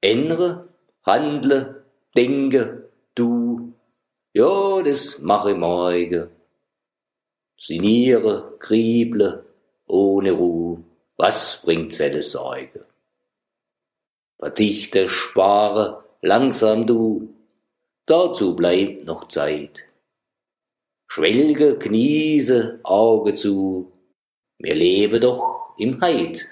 Ändere, handle, denke, du, ja, das mache morgen. Siniere, krieble, ohne Ruhe, was bringt selle Sorge? Verzichte, spare, langsam du, dazu bleibt noch Zeit. Schwelge, kniese, Auge zu, wir lebe doch im Heid.